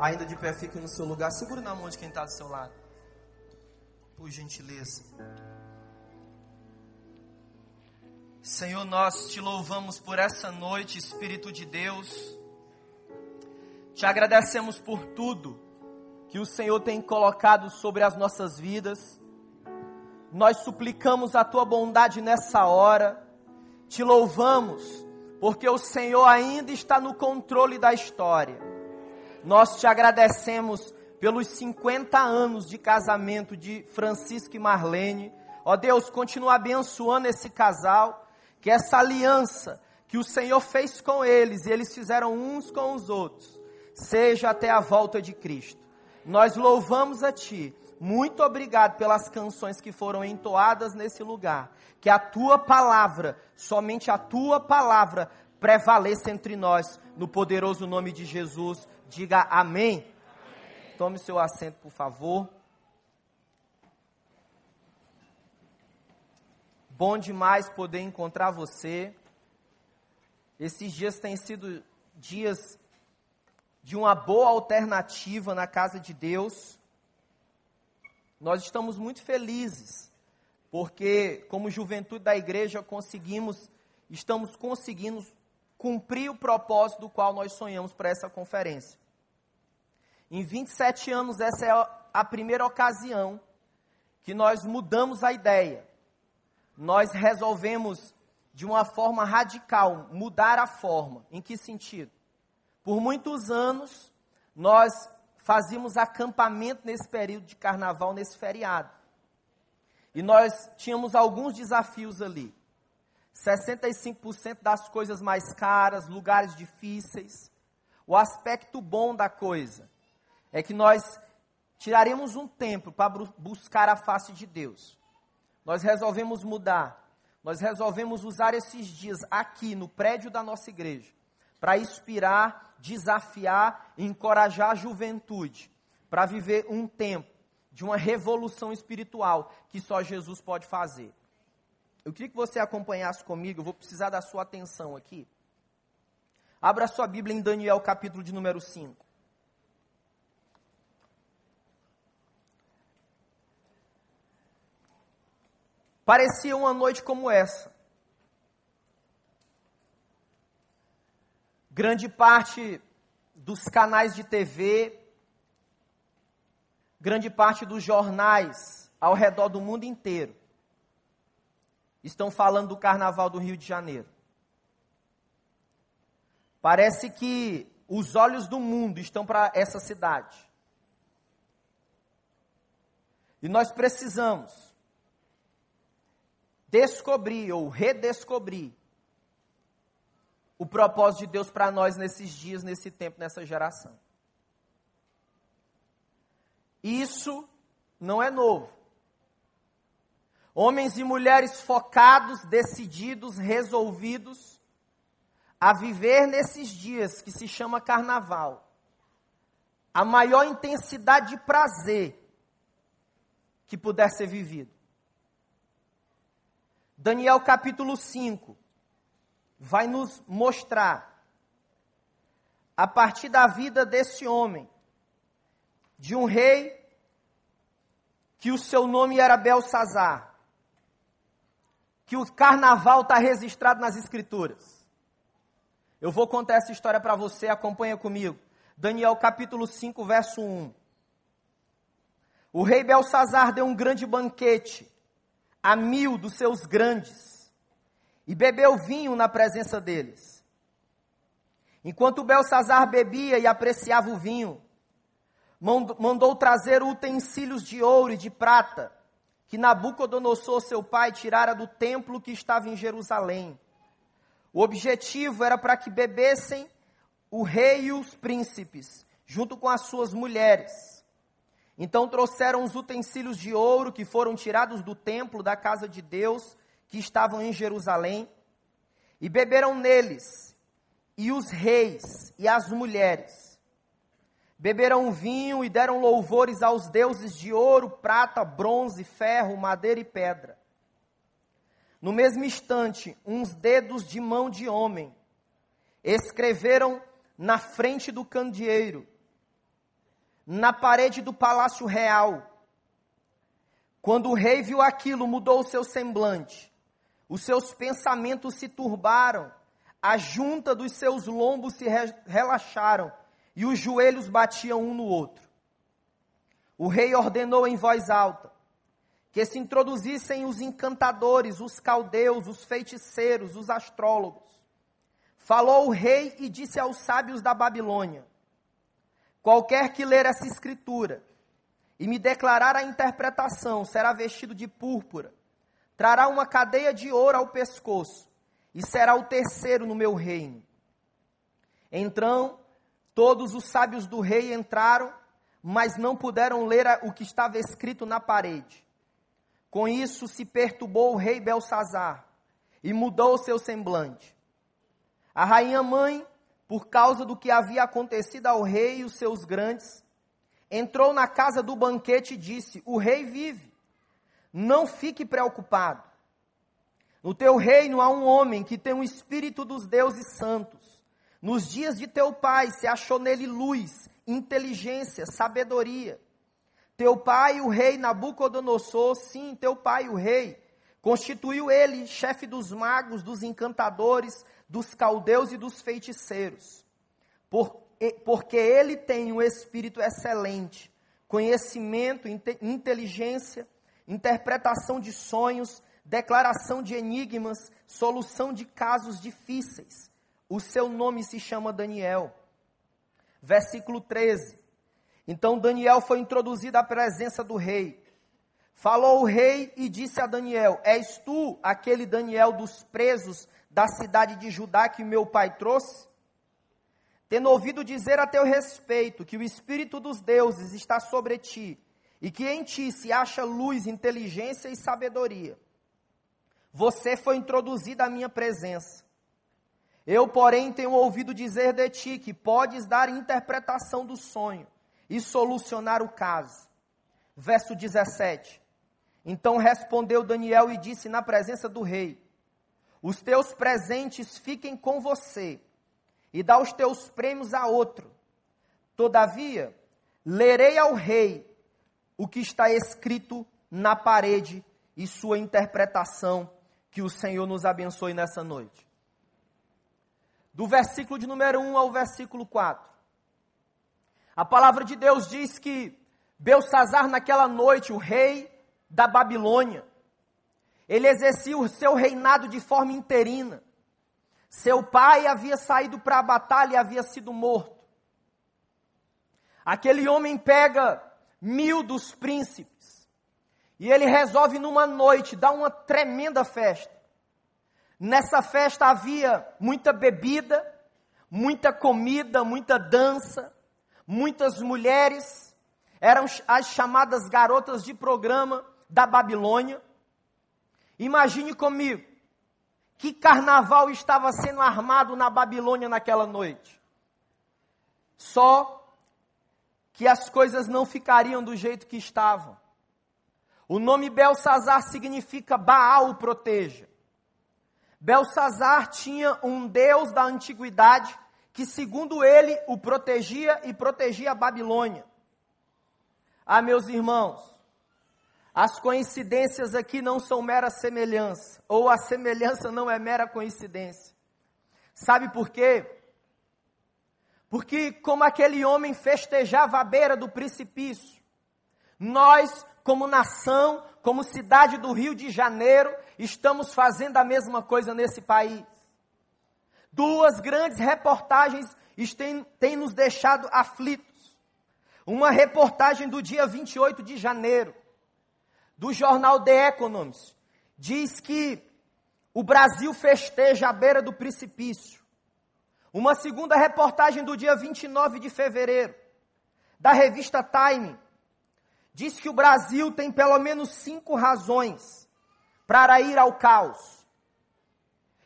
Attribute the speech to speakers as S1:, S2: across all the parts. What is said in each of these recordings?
S1: Ainda de pé, fique no seu lugar. Segure na mão de quem está do seu lado. Por gentileza. Senhor, nós te louvamos por essa noite, Espírito de Deus. Te agradecemos por tudo que o Senhor tem colocado sobre as nossas vidas. Nós suplicamos a tua bondade nessa hora. Te louvamos, porque o Senhor ainda está no controle da história. Nós te agradecemos pelos 50 anos de casamento de Francisco e Marlene. Ó Deus, continua abençoando esse casal, que essa aliança que o Senhor fez com eles e eles fizeram uns com os outros, seja até a volta de Cristo. Nós louvamos a Ti muito obrigado pelas canções que foram entoadas nesse lugar. Que a tua palavra, somente a tua palavra, prevaleça entre nós, no poderoso nome de Jesus. Diga amém. amém. Tome seu assento, por favor. Bom demais poder encontrar você. Esses dias têm sido dias de uma boa alternativa na casa de Deus. Nós estamos muito felizes, porque como juventude da igreja conseguimos, estamos conseguindo cumprir o propósito do qual nós sonhamos para essa conferência. Em 27 anos, essa é a primeira ocasião que nós mudamos a ideia. Nós resolvemos, de uma forma radical, mudar a forma. Em que sentido? Por muitos anos, nós fazíamos acampamento nesse período de carnaval, nesse feriado. E nós tínhamos alguns desafios ali. 65% das coisas mais caras, lugares difíceis. O aspecto bom da coisa é que nós tiraremos um tempo para buscar a face de Deus. Nós resolvemos mudar. Nós resolvemos usar esses dias aqui no prédio da nossa igreja para inspirar, desafiar e encorajar a juventude para viver um tempo de uma revolução espiritual que só Jesus pode fazer. Eu queria que você acompanhasse comigo, eu vou precisar da sua atenção aqui. Abra sua Bíblia em Daniel, capítulo de número 5. Parecia uma noite como essa. grande parte dos canais de TV, grande parte dos jornais ao redor do mundo inteiro estão falando do carnaval do Rio de Janeiro. Parece que os olhos do mundo estão para essa cidade. E nós precisamos descobrir ou redescobrir o propósito de Deus para nós nesses dias, nesse tempo, nessa geração. Isso não é novo. Homens e mulheres focados, decididos, resolvidos a viver nesses dias que se chama carnaval. A maior intensidade de prazer que puder ser vivido. Daniel capítulo 5 vai nos mostrar, a partir da vida desse homem, de um rei que o seu nome era Belsazar, que o carnaval está registrado nas escrituras. Eu vou contar essa história para você, acompanha comigo. Daniel capítulo 5, verso 1. O rei Belsazar deu um grande banquete a mil dos seus grandes e bebeu vinho na presença deles. Enquanto Belsazar bebia e apreciava o vinho, mandou trazer utensílios de ouro e de prata, que Nabucodonosor, seu pai, tirara do templo que estava em Jerusalém. O objetivo era para que bebessem o rei e os príncipes, junto com as suas mulheres. Então trouxeram os utensílios de ouro que foram tirados do templo da casa de Deus que estavam em Jerusalém, e beberam neles, e os reis e as mulheres. Beberam vinho e deram louvores aos deuses de ouro, prata, bronze, ferro, madeira e pedra. No mesmo instante, uns dedos de mão de homem escreveram na frente do candeeiro na parede do palácio real. Quando o rei viu aquilo, mudou o seu semblante. Os seus pensamentos se turbaram, a junta dos seus lombos se re relaxaram e os joelhos batiam um no outro. O rei ordenou em voz alta que se introduzissem os encantadores, os caldeus, os feiticeiros, os astrólogos. Falou o rei e disse aos sábios da Babilônia: Qualquer que ler essa escritura e me declarar a interpretação será vestido de púrpura, trará uma cadeia de ouro ao pescoço e será o terceiro no meu reino. Então, todos os sábios do rei entraram, mas não puderam ler o que estava escrito na parede. Com isso se perturbou o rei Belsazar e mudou o seu semblante. A rainha mãe, por causa do que havia acontecido ao rei e os seus grandes, entrou na casa do banquete e disse: O rei vive. Não fique preocupado. No teu reino há um homem que tem o espírito dos deuses santos. Nos dias de teu pai se achou nele luz, inteligência, sabedoria. Teu pai, o rei Nabucodonosor, sim, teu pai, o rei, constituiu ele chefe dos magos, dos encantadores, dos caldeus e dos feiticeiros. Por, porque ele tem um espírito excelente, conhecimento, inteligência, interpretação de sonhos, declaração de enigmas, solução de casos difíceis. O seu nome se chama Daniel. Versículo 13. Então Daniel foi introduzido à presença do rei. Falou o rei e disse a Daniel: És tu aquele Daniel dos presos da cidade de Judá que meu pai trouxe? tendo ouvido dizer a teu respeito que o Espírito dos deuses está sobre ti, e que em ti se acha luz, inteligência e sabedoria. Você foi introduzido à minha presença. Eu, porém, tenho ouvido dizer de ti que podes dar interpretação do sonho e solucionar o caso. Verso 17. Então respondeu Daniel e disse na presença do rei: Os teus presentes fiquem com você e dá os teus prêmios a outro. Todavia, lerei ao rei o que está escrito na parede e sua interpretação, que o Senhor nos abençoe nessa noite. Do versículo de número 1 ao versículo 4. A palavra de Deus diz que Belsazar, naquela noite, o rei da Babilônia, ele exercia o seu reinado de forma interina. Seu pai havia saído para a batalha e havia sido morto. Aquele homem pega mil dos príncipes e ele resolve numa noite dar uma tremenda festa. Nessa festa havia muita bebida, muita comida, muita dança, muitas mulheres, eram as chamadas garotas de programa da Babilônia. Imagine comigo, que carnaval estava sendo armado na Babilônia naquela noite. Só que as coisas não ficariam do jeito que estavam. O nome Belsazar significa Baal proteja. Belsazar tinha um deus da antiguidade que, segundo ele, o protegia e protegia a Babilônia. Ah, meus irmãos, as coincidências aqui não são mera semelhança, ou a semelhança não é mera coincidência. Sabe por quê? Porque, como aquele homem festejava à beira do precipício, nós, como nação, como cidade do Rio de Janeiro, estamos fazendo a mesma coisa nesse país. Duas grandes reportagens têm, têm nos deixado aflitos. Uma reportagem do dia 28 de janeiro, do jornal The Economist, diz que o Brasil festeja à beira do precipício. Uma segunda reportagem do dia 29 de fevereiro, da revista Time, diz que o Brasil tem pelo menos cinco razões para ir ao caos.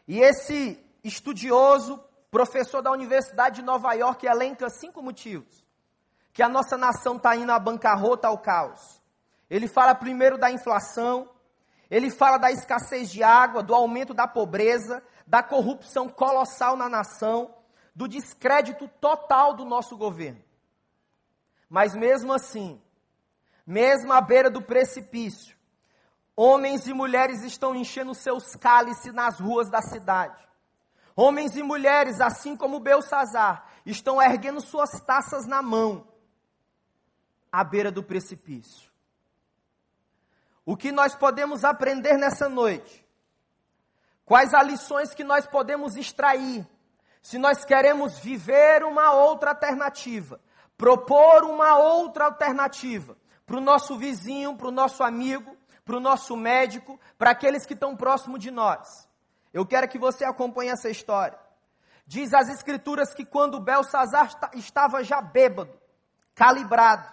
S1: E esse estudioso, professor da Universidade de Nova York, elenca cinco motivos que a nossa nação está indo à bancarrota, ao caos. Ele fala primeiro da inflação, ele fala da escassez de água, do aumento da pobreza, da corrupção colossal na nação, do descrédito total do nosso governo. Mas mesmo assim, mesmo à beira do precipício, homens e mulheres estão enchendo seus cálices nas ruas da cidade. Homens e mulheres, assim como Belsazar, estão erguendo suas taças na mão, à beira do precipício. O que nós podemos aprender nessa noite? Quais as lições que nós podemos extrair se nós queremos viver uma outra alternativa, propor uma outra alternativa para o nosso vizinho, para o nosso amigo, para o nosso médico, para aqueles que estão próximo de nós? Eu quero que você acompanhe essa história. Diz as escrituras que quando Belsazar estava já bêbado, calibrado,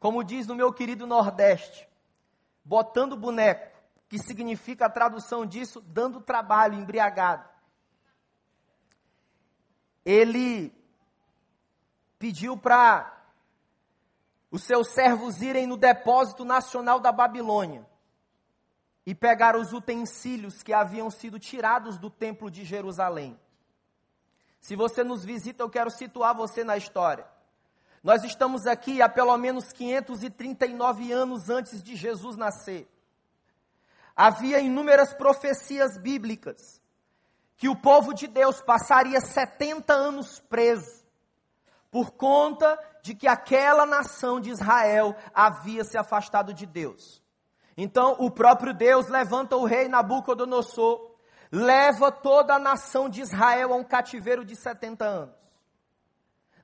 S1: como diz no meu querido Nordeste, botando boneco, que significa a tradução disso, dando trabalho, embriagado. Ele pediu para os seus servos irem no depósito nacional da Babilônia e pegar os utensílios que haviam sido tirados do templo de Jerusalém. Se você nos visita, eu quero situar você na história. Nós estamos aqui há pelo menos 539 anos antes de Jesus nascer. Havia inúmeras profecias bíblicas que o povo de Deus passaria 70 anos preso por conta de que aquela nação de Israel havia se afastado de Deus. Então, o próprio Deus levanta o rei Nabucodonosor, leva toda a nação de Israel a um cativeiro de 70 anos.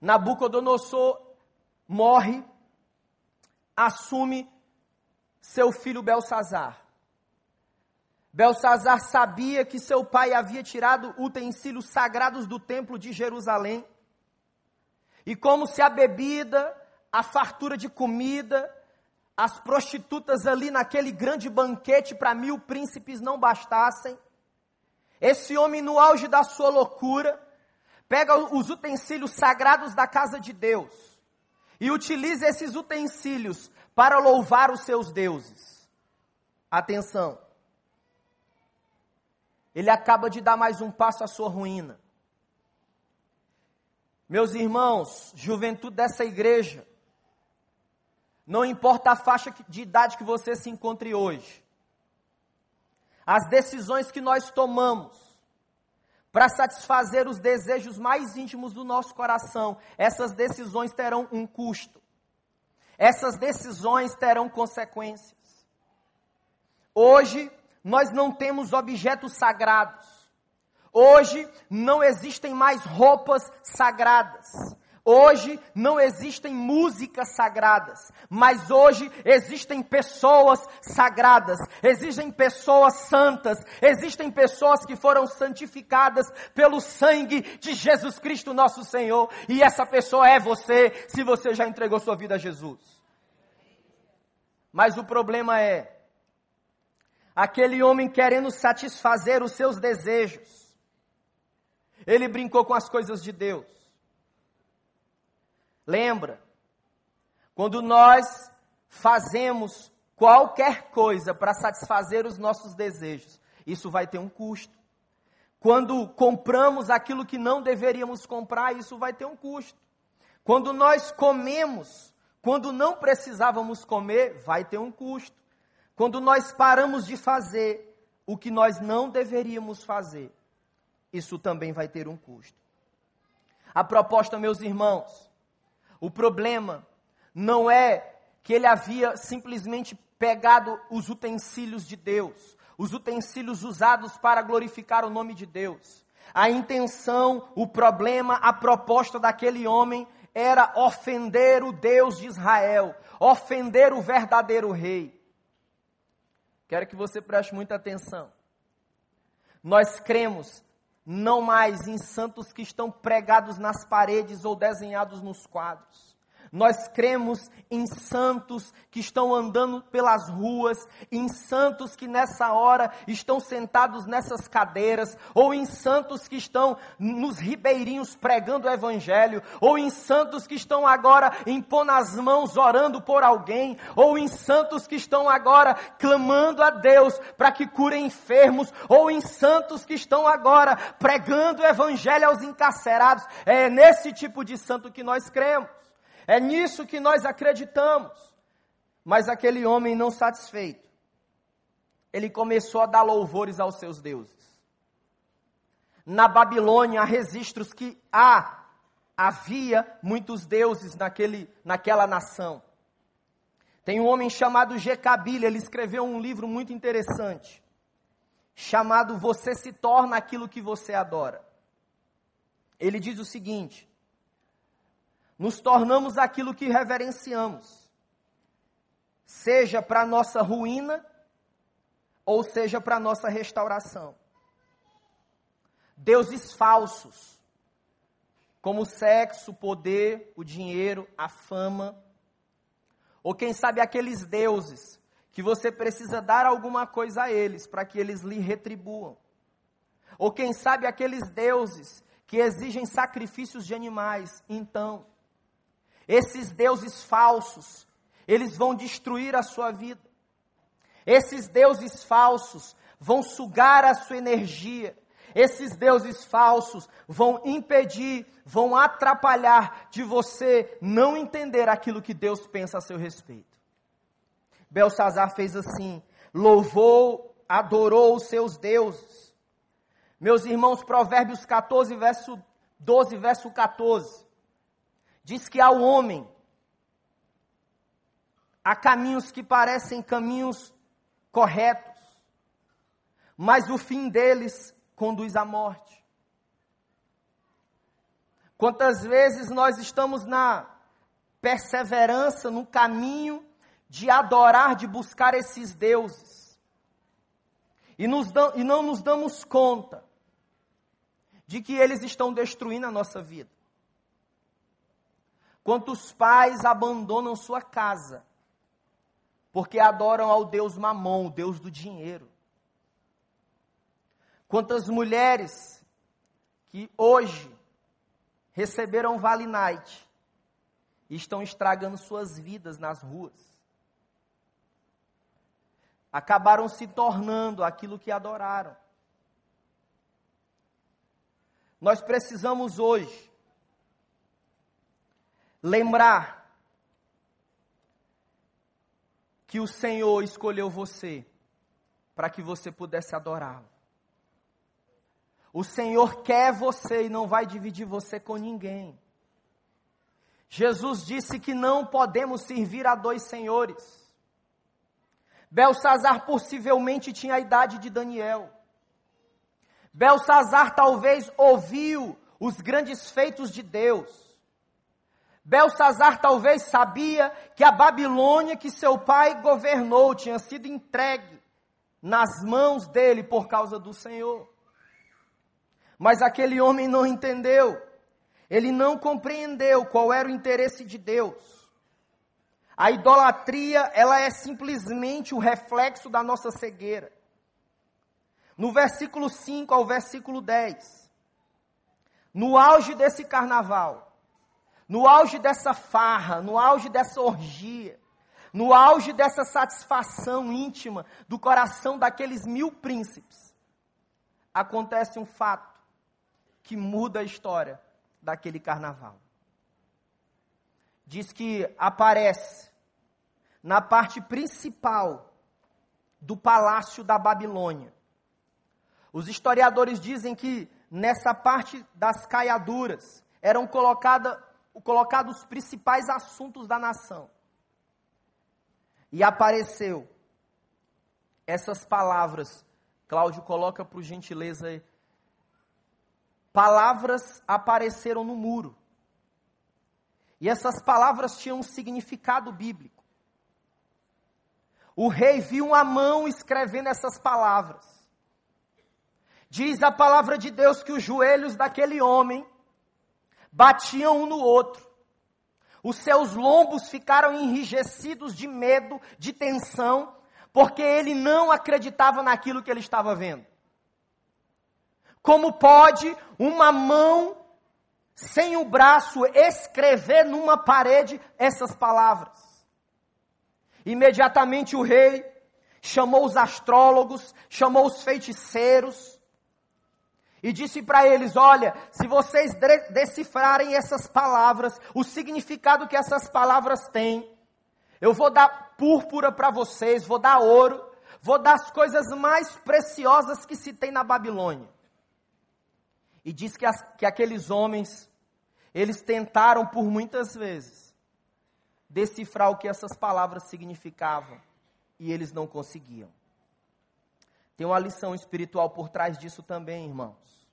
S1: Nabucodonosor morre, assume seu filho Belsazar. Belsazar sabia que seu pai havia tirado utensílios sagrados do templo de Jerusalém. E como se a bebida, a fartura de comida, as prostitutas ali naquele grande banquete para mil príncipes não bastassem. Esse homem, no auge da sua loucura, pega os utensílios sagrados da casa de Deus e utiliza esses utensílios para louvar os seus deuses. Atenção. Ele acaba de dar mais um passo à sua ruína. Meus irmãos, juventude dessa igreja, não importa a faixa de idade que você se encontre hoje. As decisões que nós tomamos para satisfazer os desejos mais íntimos do nosso coração, essas decisões terão um custo. Essas decisões terão consequências. Hoje, nós não temos objetos sagrados. Hoje, não existem mais roupas sagradas. Hoje não existem músicas sagradas, mas hoje existem pessoas sagradas, existem pessoas santas, existem pessoas que foram santificadas pelo sangue de Jesus Cristo, nosso Senhor, e essa pessoa é você, se você já entregou sua vida a Jesus. Mas o problema é, aquele homem querendo satisfazer os seus desejos, ele brincou com as coisas de Deus. Lembra? Quando nós fazemos qualquer coisa para satisfazer os nossos desejos, isso vai ter um custo. Quando compramos aquilo que não deveríamos comprar, isso vai ter um custo. Quando nós comemos, quando não precisávamos comer, vai ter um custo. Quando nós paramos de fazer o que nós não deveríamos fazer, isso também vai ter um custo. A proposta, meus irmãos, o problema não é que ele havia simplesmente pegado os utensílios de Deus, os utensílios usados para glorificar o nome de Deus. A intenção, o problema, a proposta daquele homem era ofender o Deus de Israel, ofender o verdadeiro rei. Quero que você preste muita atenção. Nós cremos não mais em santos que estão pregados nas paredes ou desenhados nos quadros. Nós cremos em santos que estão andando pelas ruas, em santos que nessa hora estão sentados nessas cadeiras, ou em santos que estão nos ribeirinhos pregando o evangelho, ou em santos que estão agora impondo as mãos orando por alguém, ou em santos que estão agora clamando a Deus para que curem enfermos, ou em santos que estão agora pregando o evangelho aos encarcerados. É nesse tipo de santo que nós cremos. É nisso que nós acreditamos. Mas aquele homem não satisfeito, ele começou a dar louvores aos seus deuses. Na Babilônia há registros que há, havia muitos deuses naquele, naquela nação. Tem um homem chamado Jecabile, ele escreveu um livro muito interessante, chamado Você se torna aquilo que você adora. Ele diz o seguinte: nos tornamos aquilo que reverenciamos, seja para nossa ruína ou seja para nossa restauração. Deuses falsos, como o sexo, o poder, o dinheiro, a fama, ou quem sabe aqueles deuses que você precisa dar alguma coisa a eles para que eles lhe retribuam. Ou quem sabe aqueles deuses que exigem sacrifícios de animais. Então, esses deuses falsos, eles vão destruir a sua vida. Esses deuses falsos vão sugar a sua energia. Esses deuses falsos vão impedir, vão atrapalhar de você não entender aquilo que Deus pensa a seu respeito. Belsazar fez assim: louvou, adorou os seus deuses. Meus irmãos, Provérbios 14, verso 12, verso 14 diz que ao homem há caminhos que parecem caminhos corretos, mas o fim deles conduz à morte. Quantas vezes nós estamos na perseverança, no caminho de adorar, de buscar esses deuses, e, nos e não nos damos conta de que eles estão destruindo a nossa vida. Quantos pais abandonam sua casa porque adoram ao Deus Mamon, o Deus do dinheiro? Quantas mulheres que hoje receberam Vale Night e estão estragando suas vidas nas ruas? Acabaram se tornando aquilo que adoraram. Nós precisamos hoje lembrar que o Senhor escolheu você para que você pudesse adorá-lo. O Senhor quer você e não vai dividir você com ninguém. Jesus disse que não podemos servir a dois senhores. Belsazar possivelmente tinha a idade de Daniel. Belsazar talvez ouviu os grandes feitos de Deus. Belsazar talvez sabia que a Babilônia que seu pai governou tinha sido entregue nas mãos dele por causa do Senhor. Mas aquele homem não entendeu. Ele não compreendeu qual era o interesse de Deus. A idolatria, ela é simplesmente o reflexo da nossa cegueira. No versículo 5 ao versículo 10, no auge desse carnaval, no auge dessa farra, no auge dessa orgia, no auge dessa satisfação íntima do coração daqueles mil príncipes, acontece um fato que muda a história daquele carnaval. Diz que aparece na parte principal do palácio da Babilônia. Os historiadores dizem que nessa parte das caiaduras eram colocadas colocado os principais assuntos da nação. E apareceu essas palavras. Cláudio, coloca por gentileza aí. Palavras apareceram no muro. E essas palavras tinham um significado bíblico. O rei viu uma mão escrevendo essas palavras. Diz a palavra de Deus que os joelhos daquele homem batiam um no outro. Os seus lombos ficaram enrijecidos de medo, de tensão, porque ele não acreditava naquilo que ele estava vendo. Como pode uma mão sem o braço escrever numa parede essas palavras? Imediatamente o rei chamou os astrólogos, chamou os feiticeiros, e disse para eles: Olha, se vocês decifrarem essas palavras, o significado que essas palavras têm, eu vou dar púrpura para vocês, vou dar ouro, vou dar as coisas mais preciosas que se tem na Babilônia. E diz que, as, que aqueles homens, eles tentaram por muitas vezes decifrar o que essas palavras significavam e eles não conseguiam. Tem uma lição espiritual por trás disso também, irmãos.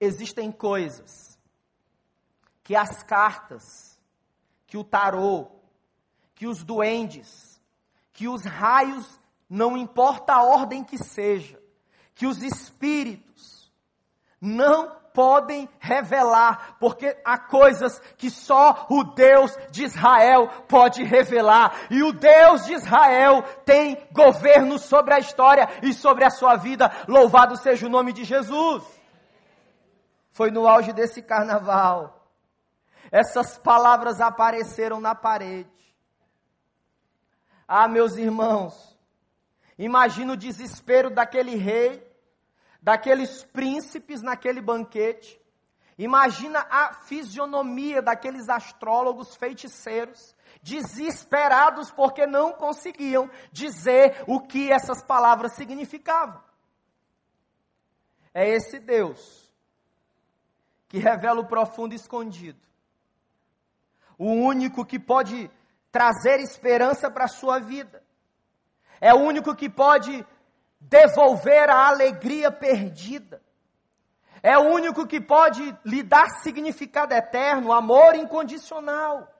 S1: Existem coisas que as cartas, que o tarô, que os duendes, que os raios, não importa a ordem que seja, que os espíritos não podem revelar, porque há coisas que só o Deus de Israel pode revelar. E o Deus de Israel tem governo sobre a história e sobre a sua vida. Louvado seja o nome de Jesus. Foi no auge desse carnaval. Essas palavras apareceram na parede. Ah, meus irmãos, imagina o desespero daquele rei daqueles príncipes naquele banquete. Imagina a fisionomia daqueles astrólogos feiticeiros, desesperados porque não conseguiam dizer o que essas palavras significavam. É esse Deus que revela o profundo escondido, o único que pode trazer esperança para a sua vida, é o único que pode devolver a alegria perdida. É o único que pode lhe dar significado eterno, amor incondicional.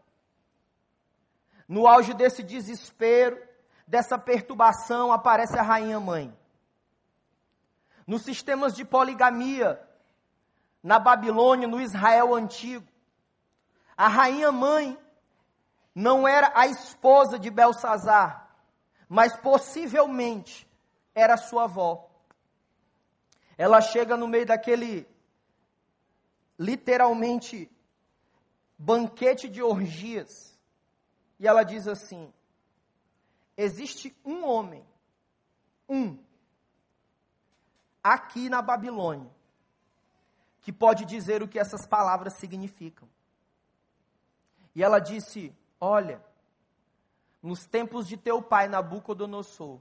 S1: No auge desse desespero, dessa perturbação, aparece a rainha mãe. Nos sistemas de poligamia, na Babilônia, no Israel antigo, a rainha mãe não era a esposa de Belsazar, mas possivelmente era sua avó. Ela chega no meio daquele, literalmente, banquete de orgias, e ela diz assim: existe um homem, um, aqui na Babilônia, que pode dizer o que essas palavras significam. E ela disse: Olha, nos tempos de teu pai Nabucodonosor,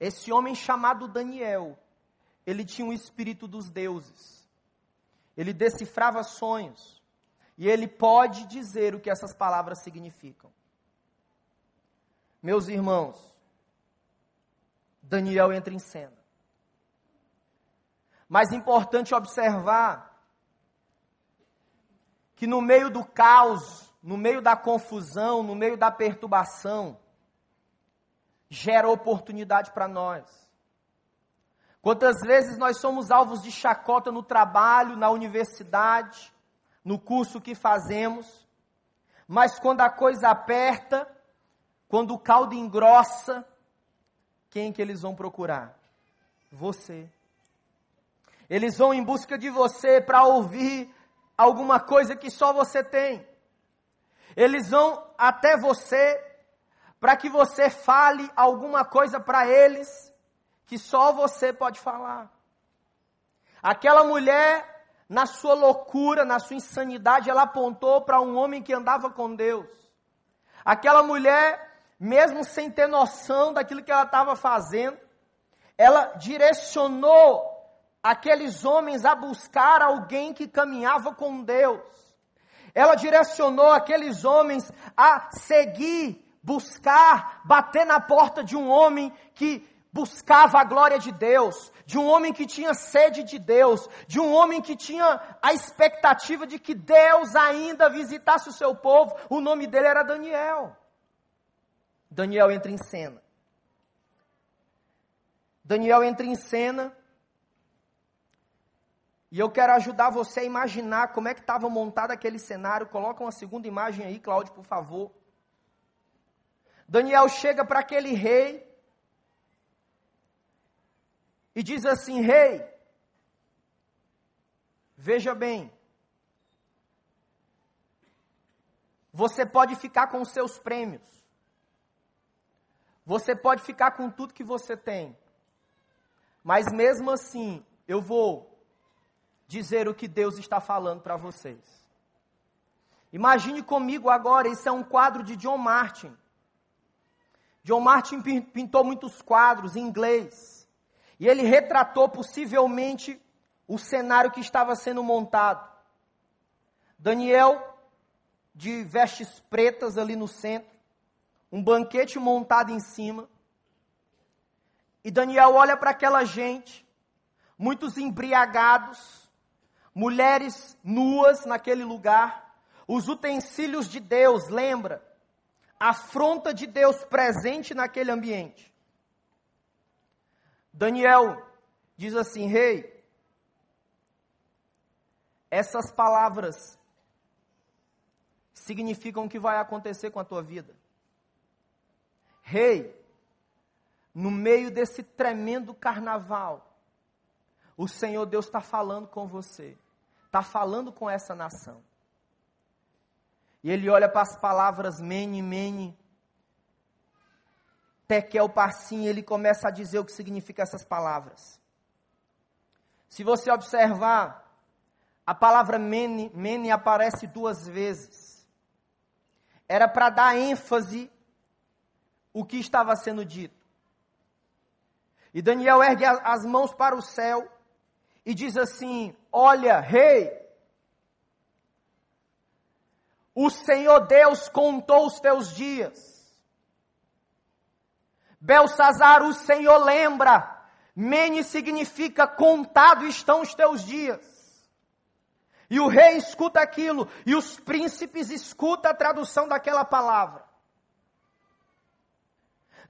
S1: esse homem chamado Daniel, ele tinha o espírito dos deuses. Ele decifrava sonhos. E ele pode dizer o que essas palavras significam. Meus irmãos, Daniel entra em cena. Mas importante observar que no meio do caos, no meio da confusão, no meio da perturbação, gera oportunidade para nós. Quantas vezes nós somos alvos de chacota no trabalho, na universidade, no curso que fazemos, mas quando a coisa aperta, quando o caldo engrossa, quem que eles vão procurar? Você. Eles vão em busca de você para ouvir alguma coisa que só você tem. Eles vão até você para que você fale alguma coisa para eles que só você pode falar. Aquela mulher, na sua loucura, na sua insanidade, ela apontou para um homem que andava com Deus. Aquela mulher, mesmo sem ter noção daquilo que ela estava fazendo, ela direcionou aqueles homens a buscar alguém que caminhava com Deus. Ela direcionou aqueles homens a seguir buscar, bater na porta de um homem que buscava a glória de Deus, de um homem que tinha sede de Deus, de um homem que tinha a expectativa de que Deus ainda visitasse o seu povo. O nome dele era Daniel. Daniel entra em cena. Daniel entra em cena. E eu quero ajudar você a imaginar como é que estava montado aquele cenário. Coloca uma segunda imagem aí, Cláudio, por favor. Daniel chega para aquele rei e diz assim: Rei, veja bem, você pode ficar com os seus prêmios, você pode ficar com tudo que você tem, mas mesmo assim, eu vou dizer o que Deus está falando para vocês. Imagine comigo agora, esse é um quadro de John Martin. John Martin pintou muitos quadros em inglês. E ele retratou possivelmente o cenário que estava sendo montado. Daniel, de vestes pretas ali no centro, um banquete montado em cima. E Daniel olha para aquela gente, muitos embriagados, mulheres nuas naquele lugar, os utensílios de Deus, lembra? Afronta de Deus presente naquele ambiente. Daniel diz assim: Rei, essas palavras significam o que vai acontecer com a tua vida. Rei, no meio desse tremendo carnaval, o Senhor Deus está falando com você, está falando com essa nação. E ele olha para as palavras mene, mene, tekel, parsim, ele começa a dizer o que significa essas palavras. Se você observar, a palavra mene, mene aparece duas vezes. Era para dar ênfase o que estava sendo dito. E Daniel ergue as mãos para o céu e diz assim: Olha, rei, o Senhor Deus contou os teus dias. Belsazar, o Senhor lembra. Mene significa contado estão os teus dias. E o rei escuta aquilo, e os príncipes escutam a tradução daquela palavra.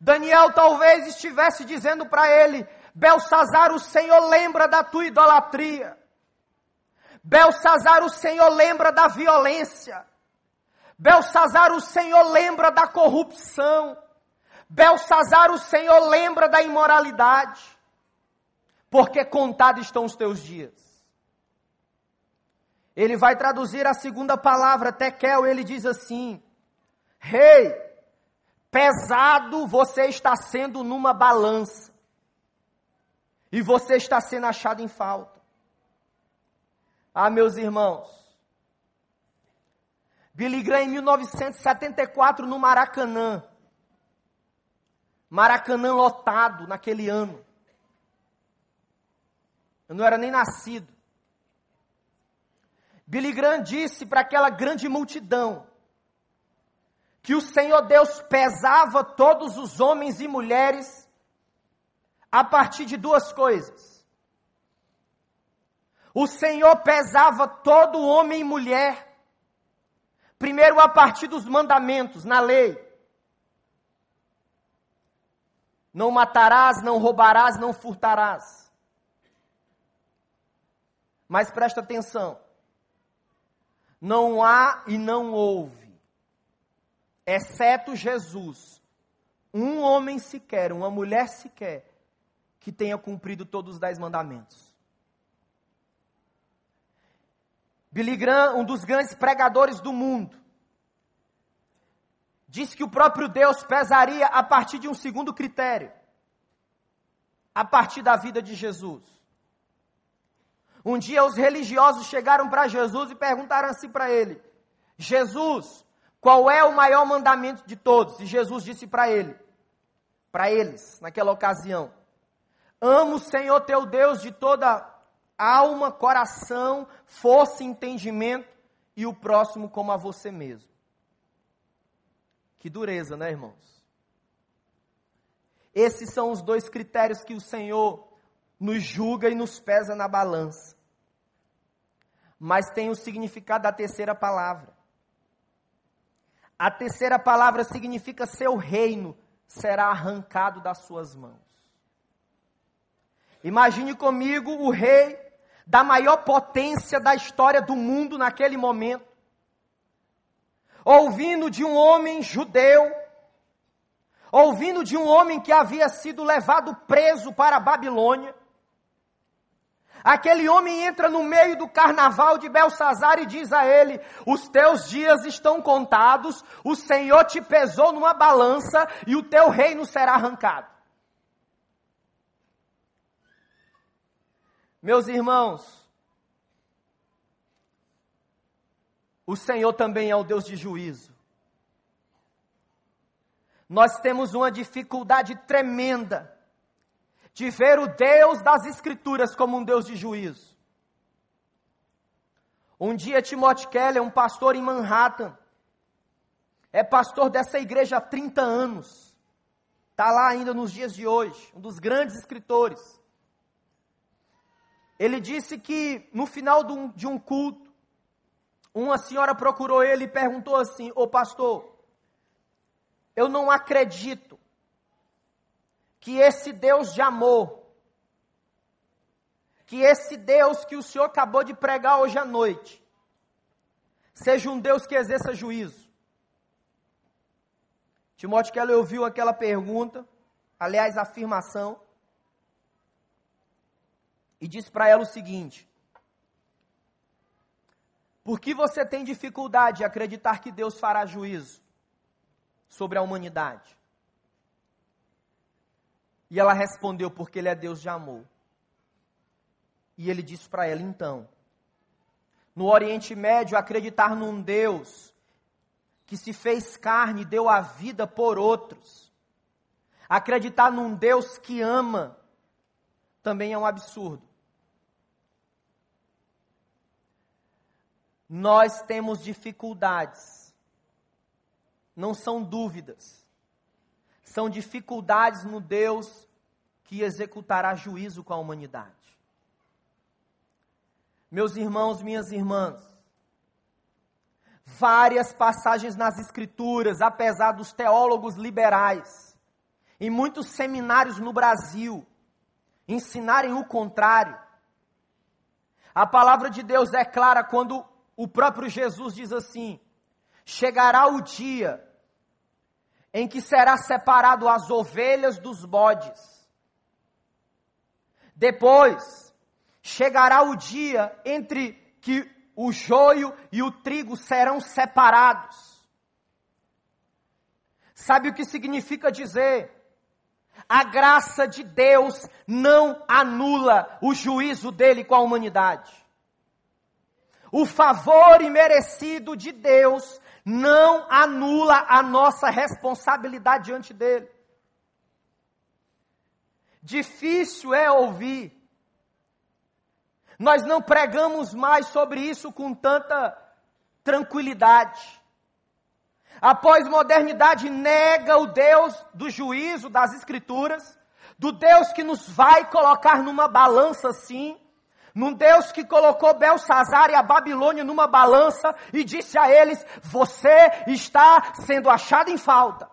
S1: Daniel talvez estivesse dizendo para ele: Belsazar, o Senhor lembra da tua idolatria. Belsazar, o Senhor lembra da violência. Belsazar, o Senhor lembra da corrupção. Belsazar, o Senhor lembra da imoralidade. Porque contados estão os teus dias. Ele vai traduzir a segunda palavra, tekel, ele diz assim: Rei, hey, pesado você está sendo numa balança. E você está sendo achado em falta. Ah, meus irmãos. Billy Graham, em 1974, no Maracanã. Maracanã lotado naquele ano. Eu não era nem nascido. Billy Graham disse para aquela grande multidão: que o Senhor Deus pesava todos os homens e mulheres a partir de duas coisas. O Senhor pesava todo homem e mulher, primeiro a partir dos mandamentos, na lei. Não matarás, não roubarás, não furtarás. Mas presta atenção. Não há e não houve exceto Jesus, um homem sequer, uma mulher sequer, que tenha cumprido todos os dez mandamentos. Billy Graham, um dos grandes pregadores do mundo, disse que o próprio Deus pesaria a partir de um segundo critério, a partir da vida de Jesus. Um dia os religiosos chegaram para Jesus e perguntaram assim para ele: Jesus, qual é o maior mandamento de todos? E Jesus disse para ele, para eles, naquela ocasião: Amo o Senhor teu Deus de toda alma, coração, força entendimento, e o próximo como a você mesmo. Que dureza, né, irmãos? Esses são os dois critérios que o Senhor nos julga e nos pesa na balança. Mas tem o significado da terceira palavra. A terceira palavra significa seu reino será arrancado das suas mãos. Imagine comigo o rei da maior potência da história do mundo naquele momento, ouvindo de um homem judeu, ouvindo de um homem que havia sido levado preso para a Babilônia, Aquele homem entra no meio do carnaval de Belsazar e diz a ele: Os teus dias estão contados, o Senhor te pesou numa balança e o teu reino será arrancado. Meus irmãos, o Senhor também é o Deus de juízo. Nós temos uma dificuldade tremenda de ver o Deus das Escrituras como um Deus de juízo. Um dia, Timothy Keller, um pastor em Manhattan, é pastor dessa igreja há 30 anos, está lá ainda nos dias de hoje, um dos grandes escritores. Ele disse que no final de um, culto, uma senhora procurou ele e perguntou assim: Ô pastor, eu não acredito que esse Deus de amor, que esse Deus que o Senhor acabou de pregar hoje à noite, seja um Deus que exerça juízo. Timóteo Keller ouviu aquela pergunta, aliás, afirmação, e disse para ela o seguinte: Por que você tem dificuldade de acreditar que Deus fará juízo sobre a humanidade? E ela respondeu: Porque Ele é Deus de amor. E ele disse para ela: Então, no Oriente Médio, acreditar num Deus que se fez carne e deu a vida por outros, acreditar num Deus que ama, também é um absurdo. Nós temos dificuldades, não são dúvidas são dificuldades no Deus que executará juízo com a humanidade. Meus irmãos, minhas irmãs, várias passagens nas Escrituras, apesar dos teólogos liberais, em muitos seminários no Brasil, ensinarem o contrário. A palavra de Deus é clara quando o próprio Jesus diz assim: chegará o dia em que será separado as ovelhas dos bodes. Depois chegará o dia entre que o joio e o trigo serão separados. Sabe o que significa dizer? A graça de Deus não anula o juízo dele com a humanidade. O favor imerecido de Deus não anula a nossa responsabilidade diante dele. Difícil é ouvir. Nós não pregamos mais sobre isso com tanta tranquilidade. A pós-modernidade nega o Deus do juízo das Escrituras, do Deus que nos vai colocar numa balança sim, num Deus que colocou Belsazar e a Babilônia numa balança e disse a eles: Você está sendo achado em falta.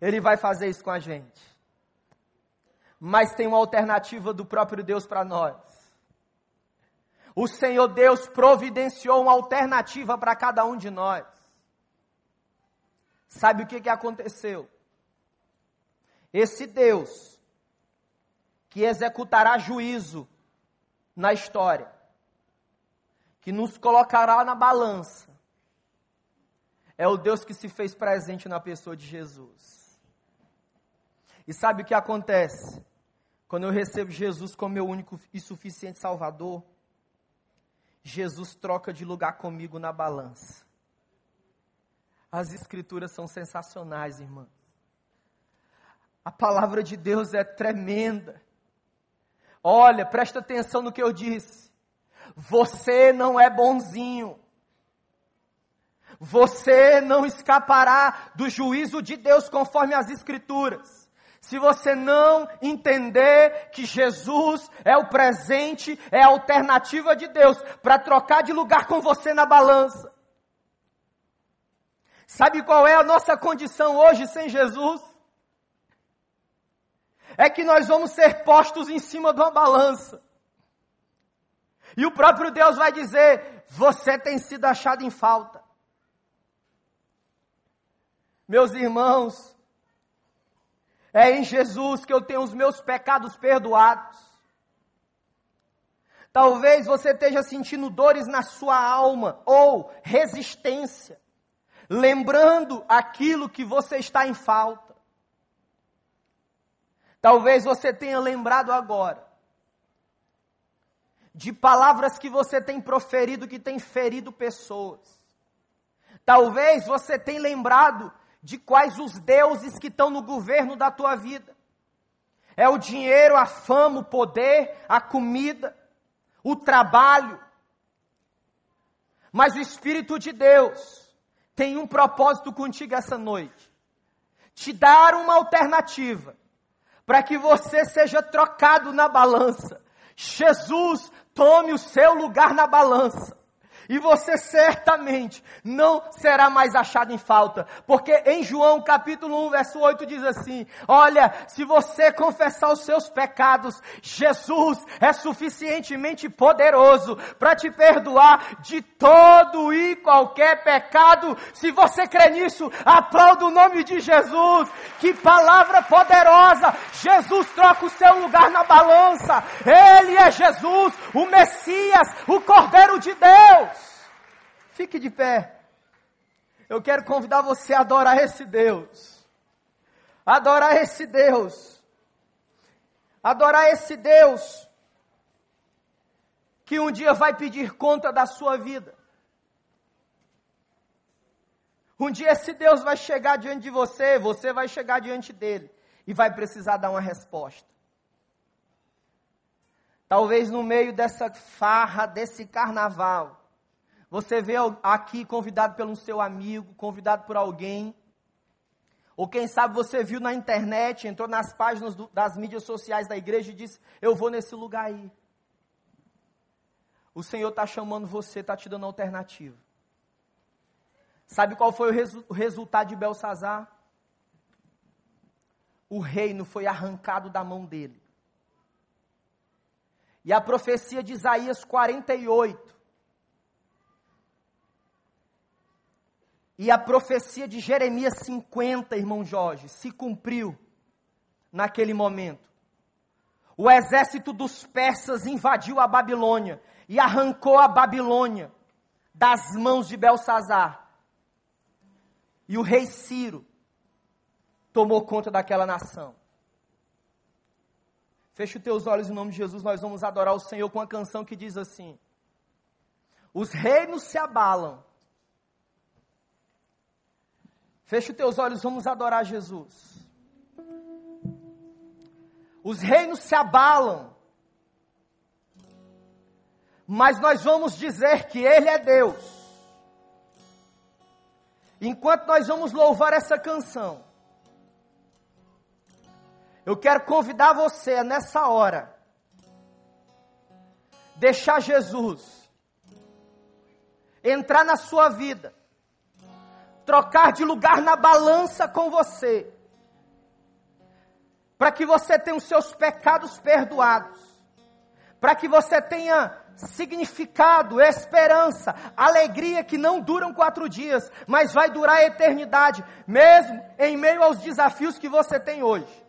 S1: Ele vai fazer isso com a gente. Mas tem uma alternativa do próprio Deus para nós. O Senhor Deus providenciou uma alternativa para cada um de nós. Sabe o que, que aconteceu? Esse Deus que executará juízo na história, que nos colocará na balança, é o Deus que se fez presente na pessoa de Jesus. E sabe o que acontece? Quando eu recebo Jesus como meu único e suficiente Salvador, Jesus troca de lugar comigo na balança. As Escrituras são sensacionais, irmã. A palavra de Deus é tremenda. Olha, presta atenção no que eu disse. Você não é bonzinho. Você não escapará do juízo de Deus conforme as Escrituras. Se você não entender que Jesus é o presente, é a alternativa de Deus para trocar de lugar com você na balança. Sabe qual é a nossa condição hoje sem Jesus? É que nós vamos ser postos em cima de uma balança. E o próprio Deus vai dizer: Você tem sido achado em falta. Meus irmãos, é em Jesus que eu tenho os meus pecados perdoados. Talvez você esteja sentindo dores na sua alma ou resistência, lembrando aquilo que você está em falta. Talvez você tenha lembrado agora de palavras que você tem proferido que tem ferido pessoas. Talvez você tenha lembrado de quais os deuses que estão no governo da tua vida. É o dinheiro, a fama, o poder, a comida, o trabalho. Mas o Espírito de Deus tem um propósito contigo essa noite: te dar uma alternativa para que você seja trocado na balança. Jesus tome o seu lugar na balança e você certamente não será mais achado em falta, porque em João capítulo 1, verso 8 diz assim: Olha, se você confessar os seus pecados, Jesus é suficientemente poderoso para te perdoar de todo e qualquer pecado. Se você crê nisso, aplauda o nome de Jesus. Que palavra poderosa! Jesus troca o seu lugar na balança. Ele é Jesus, o Messias, o Cordeiro de Deus. Fique de pé. Eu quero convidar você a adorar esse Deus. Adorar esse Deus. Adorar esse Deus que um dia vai pedir conta da sua vida. Um dia esse Deus vai chegar diante de você, você vai chegar diante dele e vai precisar dar uma resposta. Talvez no meio dessa farra, desse carnaval, você vê aqui convidado pelo seu amigo, convidado por alguém. Ou quem sabe você viu na internet, entrou nas páginas do, das mídias sociais da igreja e disse: Eu vou nesse lugar aí. O Senhor está chamando você, está te dando alternativa. Sabe qual foi o, resu o resultado de Belsazar? O reino foi arrancado da mão dele. E a profecia de Isaías 48 E a profecia de Jeremias 50, irmão Jorge, se cumpriu naquele momento. O exército dos persas invadiu a Babilônia e arrancou a Babilônia das mãos de Belsazar. E o rei Ciro tomou conta daquela nação. Feche os teus olhos em nome de Jesus, nós vamos adorar o Senhor com uma canção que diz assim: Os reinos se abalam Feche os teus olhos, vamos adorar Jesus. Os reinos se abalam, mas nós vamos dizer que Ele é Deus. Enquanto nós vamos louvar essa canção, eu quero convidar você nessa hora, deixar Jesus entrar na sua vida trocar de lugar na balança com você, para que você tenha os seus pecados perdoados, para que você tenha significado, esperança, alegria que não duram quatro dias, mas vai durar a eternidade, mesmo em meio aos desafios que você tem hoje.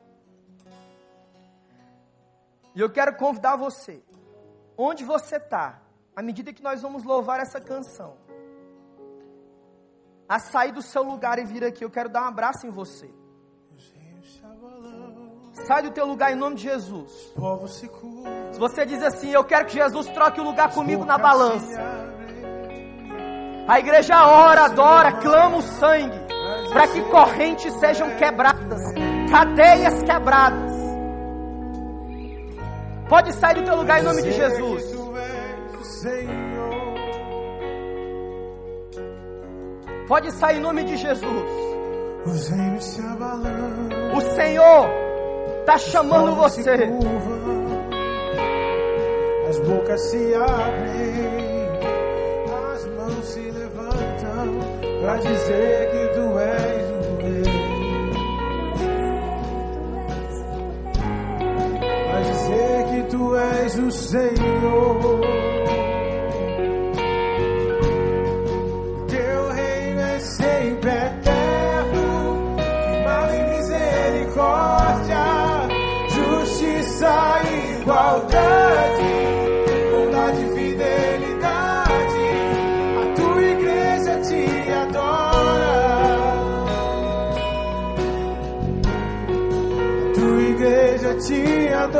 S1: E eu quero convidar você, onde você está, à medida que nós vamos louvar essa canção, a sair do seu lugar e vir aqui. Eu quero dar um abraço em você. Sai do teu lugar em nome de Jesus. Se você diz assim, eu quero que Jesus troque o lugar comigo na balança. A igreja ora, adora, clama o sangue para que correntes sejam quebradas, cadeias quebradas. Pode sair do teu lugar em nome de Jesus. Pode sair em nome de Jesus. O Senhor está chamando você.
S2: As bocas se abrem, as mãos se levantam para dizer que tu és o rei. Para dizer que tu és o Senhor.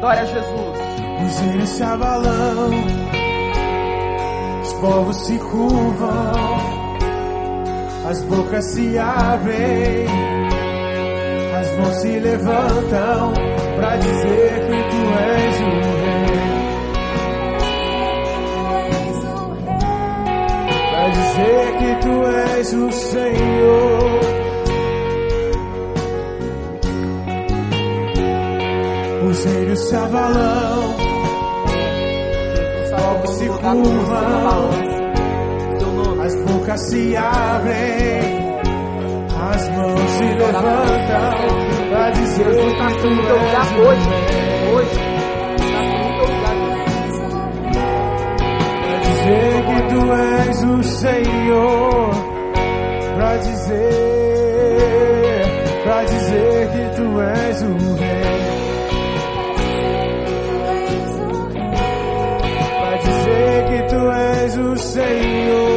S2: igreja te adora. Oh. reinos se abalam, os povos se curvam, as bocas se abrem, as mãos se levantam para dizer que tu és o rei. Para dizer que tu és o Senhor. Se abalam,
S1: Vamos
S2: se curvam. as bocas se abrem, as mãos se levantam para dizer
S1: Jesus está
S2: que
S1: aqui no
S2: tu
S1: teu
S2: és
S1: lugar
S2: o
S1: hoje.
S2: Pra dizer que tu és o Senhor, pra dizer, pra dizer que tu és o Rei, o Senhor.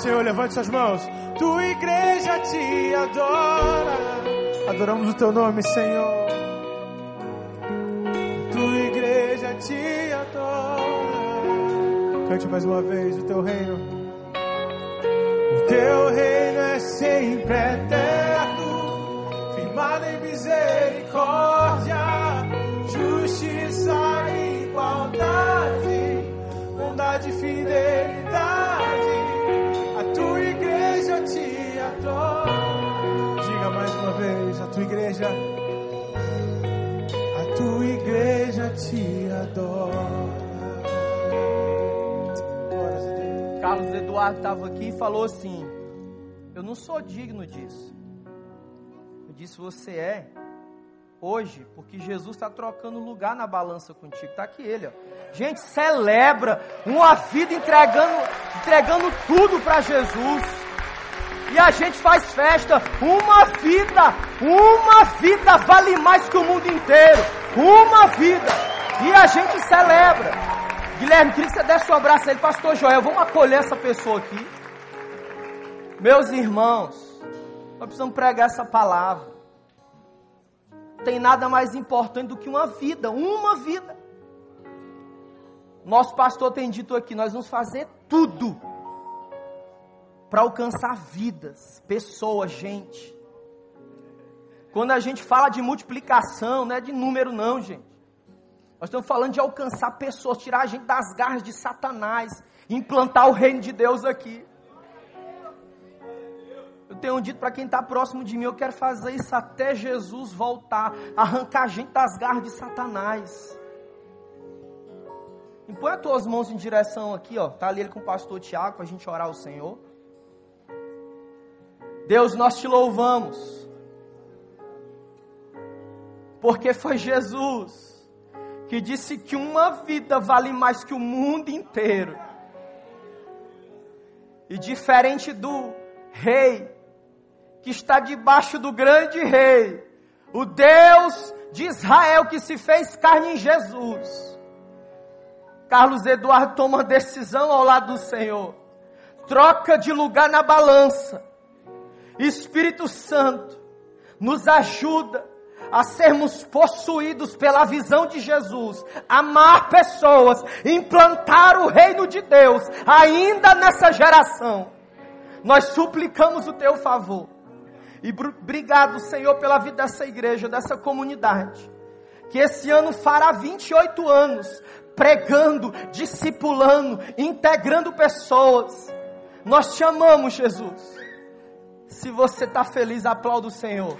S2: Senhor, levante suas mãos. Tua igreja te adora. Adoramos o teu nome, Senhor. Tua igreja te adora. Cante mais uma vez o teu reino. O teu reino é sempre eterno, firmado em misericórdia, justiça e igualdade, bondade e fidelidade.
S1: Eduardo estava aqui e falou assim: Eu não sou digno disso. Eu disse: Você é hoje, porque Jesus está trocando lugar na balança contigo. Está aqui ele, ó. Gente, celebra uma vida entregando, entregando tudo para Jesus. E a gente faz festa. Uma vida, uma vida vale mais que o mundo inteiro. Uma vida. E a gente celebra. Guilherme, queria que você desse um abraço a ele, Pastor Joel. Vamos acolher essa pessoa aqui. Meus irmãos, nós precisamos pregar essa palavra. Tem nada mais importante do que uma vida, uma vida. Nosso pastor tem dito aqui: nós vamos fazer tudo para alcançar vidas, pessoas, gente. Quando a gente fala de multiplicação, não é de número, não, gente. Nós estamos falando de alcançar pessoas, tirar a gente das garras de Satanás, implantar o reino de Deus aqui. Eu tenho dito para quem está próximo de mim, eu quero fazer isso até Jesus voltar, arrancar a gente das garras de Satanás. E põe as tuas mãos em direção aqui, ó. Tá ali ele com o pastor Tiago para a gente orar ao Senhor. Deus, nós te louvamos. Porque foi Jesus que disse que uma vida vale mais que o mundo inteiro. E diferente do rei que está debaixo do grande rei, o Deus de Israel que se fez carne em Jesus. Carlos Eduardo toma uma decisão ao lado do Senhor. Troca de lugar na balança. Espírito Santo, nos ajuda a sermos possuídos pela visão de Jesus, amar pessoas, implantar o reino de Deus, ainda nessa geração. Nós suplicamos o teu favor. E obrigado, Senhor, pela vida dessa igreja, dessa comunidade. Que esse ano fará 28 anos pregando, discipulando, integrando pessoas. Nós te amamos, Jesus. Se você está feliz, aplauda o Senhor.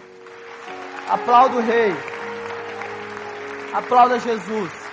S1: Aplauda o Rei. Aplauda Jesus.